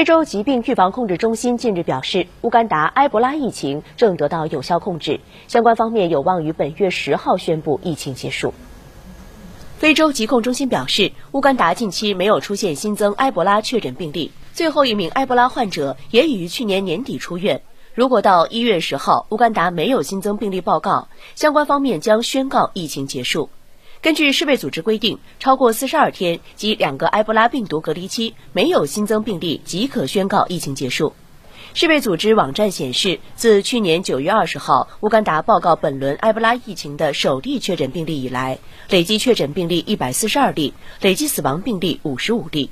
非洲疾病预防控制中心近日表示，乌干达埃博拉疫情正得到有效控制，相关方面有望于本月十号宣布疫情结束。非洲疾控中心表示，乌干达近期没有出现新增埃博拉确诊病例，最后一名埃博拉患者也已于去年年底出院。如果到一月十号乌干达没有新增病例报告，相关方面将宣告疫情结束。根据世卫组织规定，超过四十二天及两个埃博拉病毒隔离期没有新增病例即可宣告疫情结束。世卫组织网站显示，自去年九月二十号乌干达报告本轮埃博拉疫情的首例确诊病例以来，累计确诊病例一百四十二例，累计死亡病例五十五例。